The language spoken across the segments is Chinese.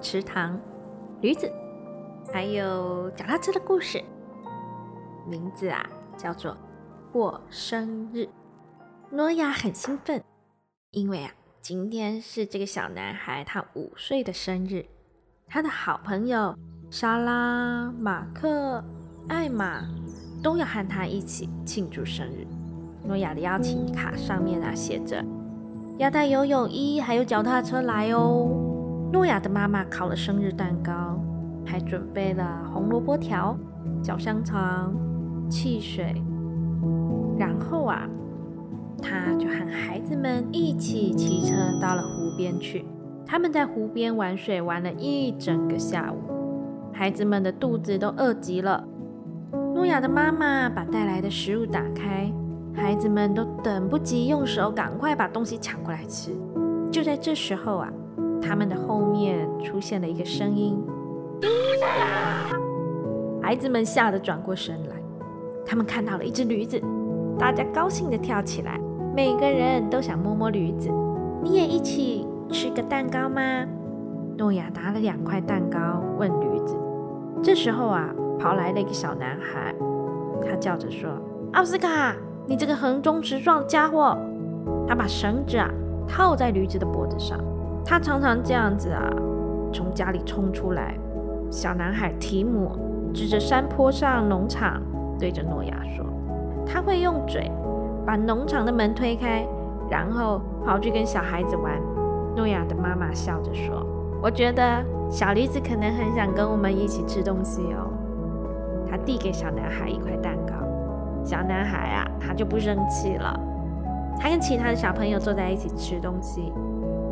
池塘、驴子，还有脚踏车的故事。名字啊，叫做过生日。诺亚很兴奋，因为啊，今天是这个小男孩他五岁的生日。他的好朋友莎拉、马克、艾玛都要和他一起庆祝生日。诺亚的邀请卡上面啊写着要带游泳衣，还有脚踏车来哦。诺亚的妈妈烤了生日蛋糕，还准备了红萝卜条、小香肠、汽水。然后啊，他就喊孩子们一起骑车到了湖边去。他们在湖边玩水，玩了一整个下午。孩子们的肚子都饿极了。诺亚的妈妈把带来的食物打开。孩子们都等不及用手赶快把东西抢过来吃。就在这时候啊，他们的后面出现了一个声音，孩子们吓得转过身来，他们看到了一只驴子，大家高兴地跳起来，每个人都想摸摸驴子。你也一起吃个蛋糕吗？诺亚拿了两块蛋糕问驴子。这时候啊，跑来了一个小男孩，他叫着说：“奥斯卡。”你这个横冲直撞的家伙！他把绳子啊套在驴子的脖子上。他常常这样子啊，从家里冲出来。小男孩提姆指着山坡上农场，对着诺亚说：“他会用嘴把农场的门推开，然后跑去跟小孩子玩。”诺亚的妈妈笑着说：“我觉得小驴子可能很想跟我们一起吃东西哦。”他递给小男孩一块蛋糕。小男孩啊，他就不生气了。他跟其他的小朋友坐在一起吃东西。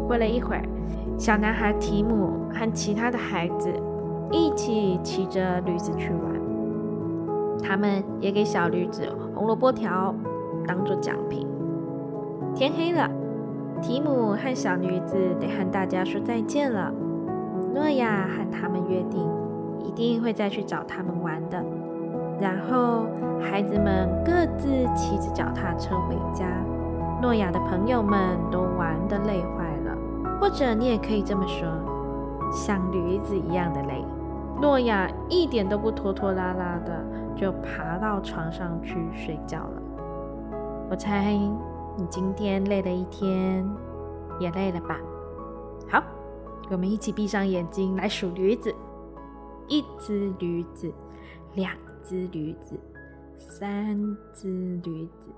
过了一会儿，小男孩提姆和其他的孩子一起骑着驴子去玩。他们也给小驴子红萝卜条当做奖品。天黑了，提姆和小驴子得和大家说再见了。诺亚和他们约定，一定会再去找他们玩的。然后，孩子们各自骑着脚踏车回家。诺亚的朋友们都玩得累坏，或者你也可以这么说，像驴子一样的累。诺亚一点都不拖拖拉拉的，就爬到床上去睡觉了。我猜你今天累了一天，也累了吧？好，我们一起闭上眼睛来数驴子：一只驴子，两。只驴子，三只驴子，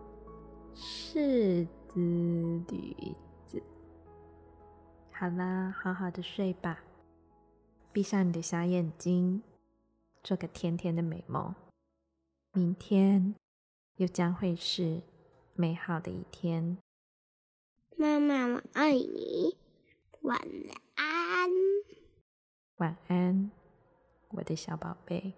四只驴子。好啦，好好的睡吧，闭上你的小眼睛，做个甜甜的美梦。明天又将会是美好的一天。妈妈，我爱你，晚安。晚安，我的小宝贝。